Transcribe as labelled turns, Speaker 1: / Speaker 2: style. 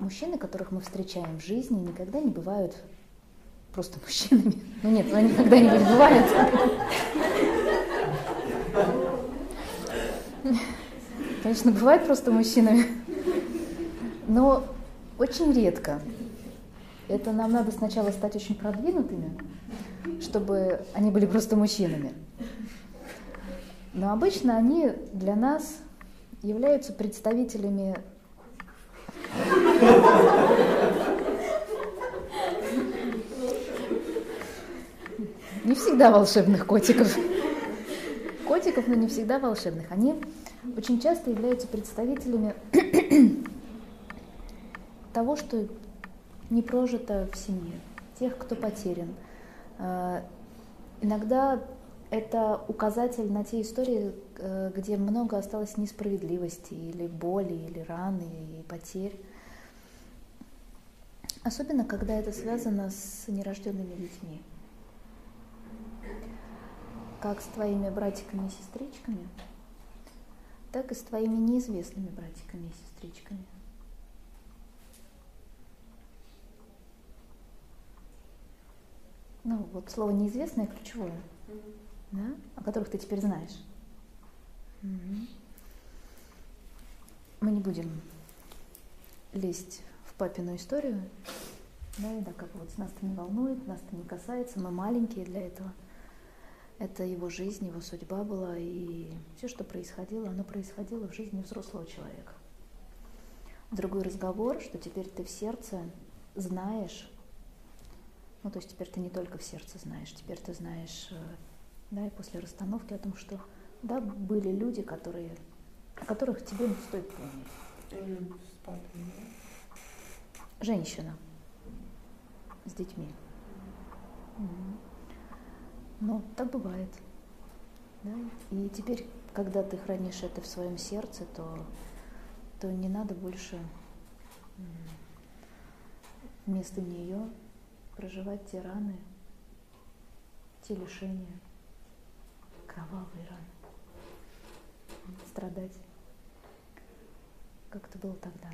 Speaker 1: мужчины, которых мы встречаем в жизни, никогда не бывают просто мужчинами. Ну нет, они когда-нибудь бывают. Конечно, бывает просто мужчинами. Но очень редко. Это нам надо сначала стать очень продвинутыми, чтобы они были просто мужчинами. Но обычно они для нас являются представителями не всегда волшебных котиков. Котиков, но не всегда волшебных. Они очень часто являются представителями того, что не прожито в семье, тех, кто потерян. А, иногда это указатель на те истории, э, где много осталось несправедливости или боли, или раны, и потерь. Особенно, когда это связано с нерожденными детьми. Как с твоими братиками и сестричками, так и с твоими неизвестными братиками и сестричками. Ну, вот слово неизвестное ключевое, mm-hmm. да, о которых ты теперь знаешь. Mm-hmm. Мы не будем лезть в папину историю, да, и как вот нас это не волнует, нас это не касается, мы маленькие для этого. Это его жизнь, его судьба была, и все, что происходило, оно происходило в жизни взрослого человека. Другой разговор, что теперь ты в сердце знаешь, ну то есть теперь ты не только в сердце знаешь, теперь ты знаешь, э, да, и после расстановки о том, что да, были люди, которые, о которых тебе не стоит помнить. Женщина с детьми. Угу. Ну, так бывает. Да? И теперь, когда ты хранишь это в своем сердце, то, то не надо больше вместо нее проживать те раны, те лишения, кровавые раны, страдать, как это было тогда.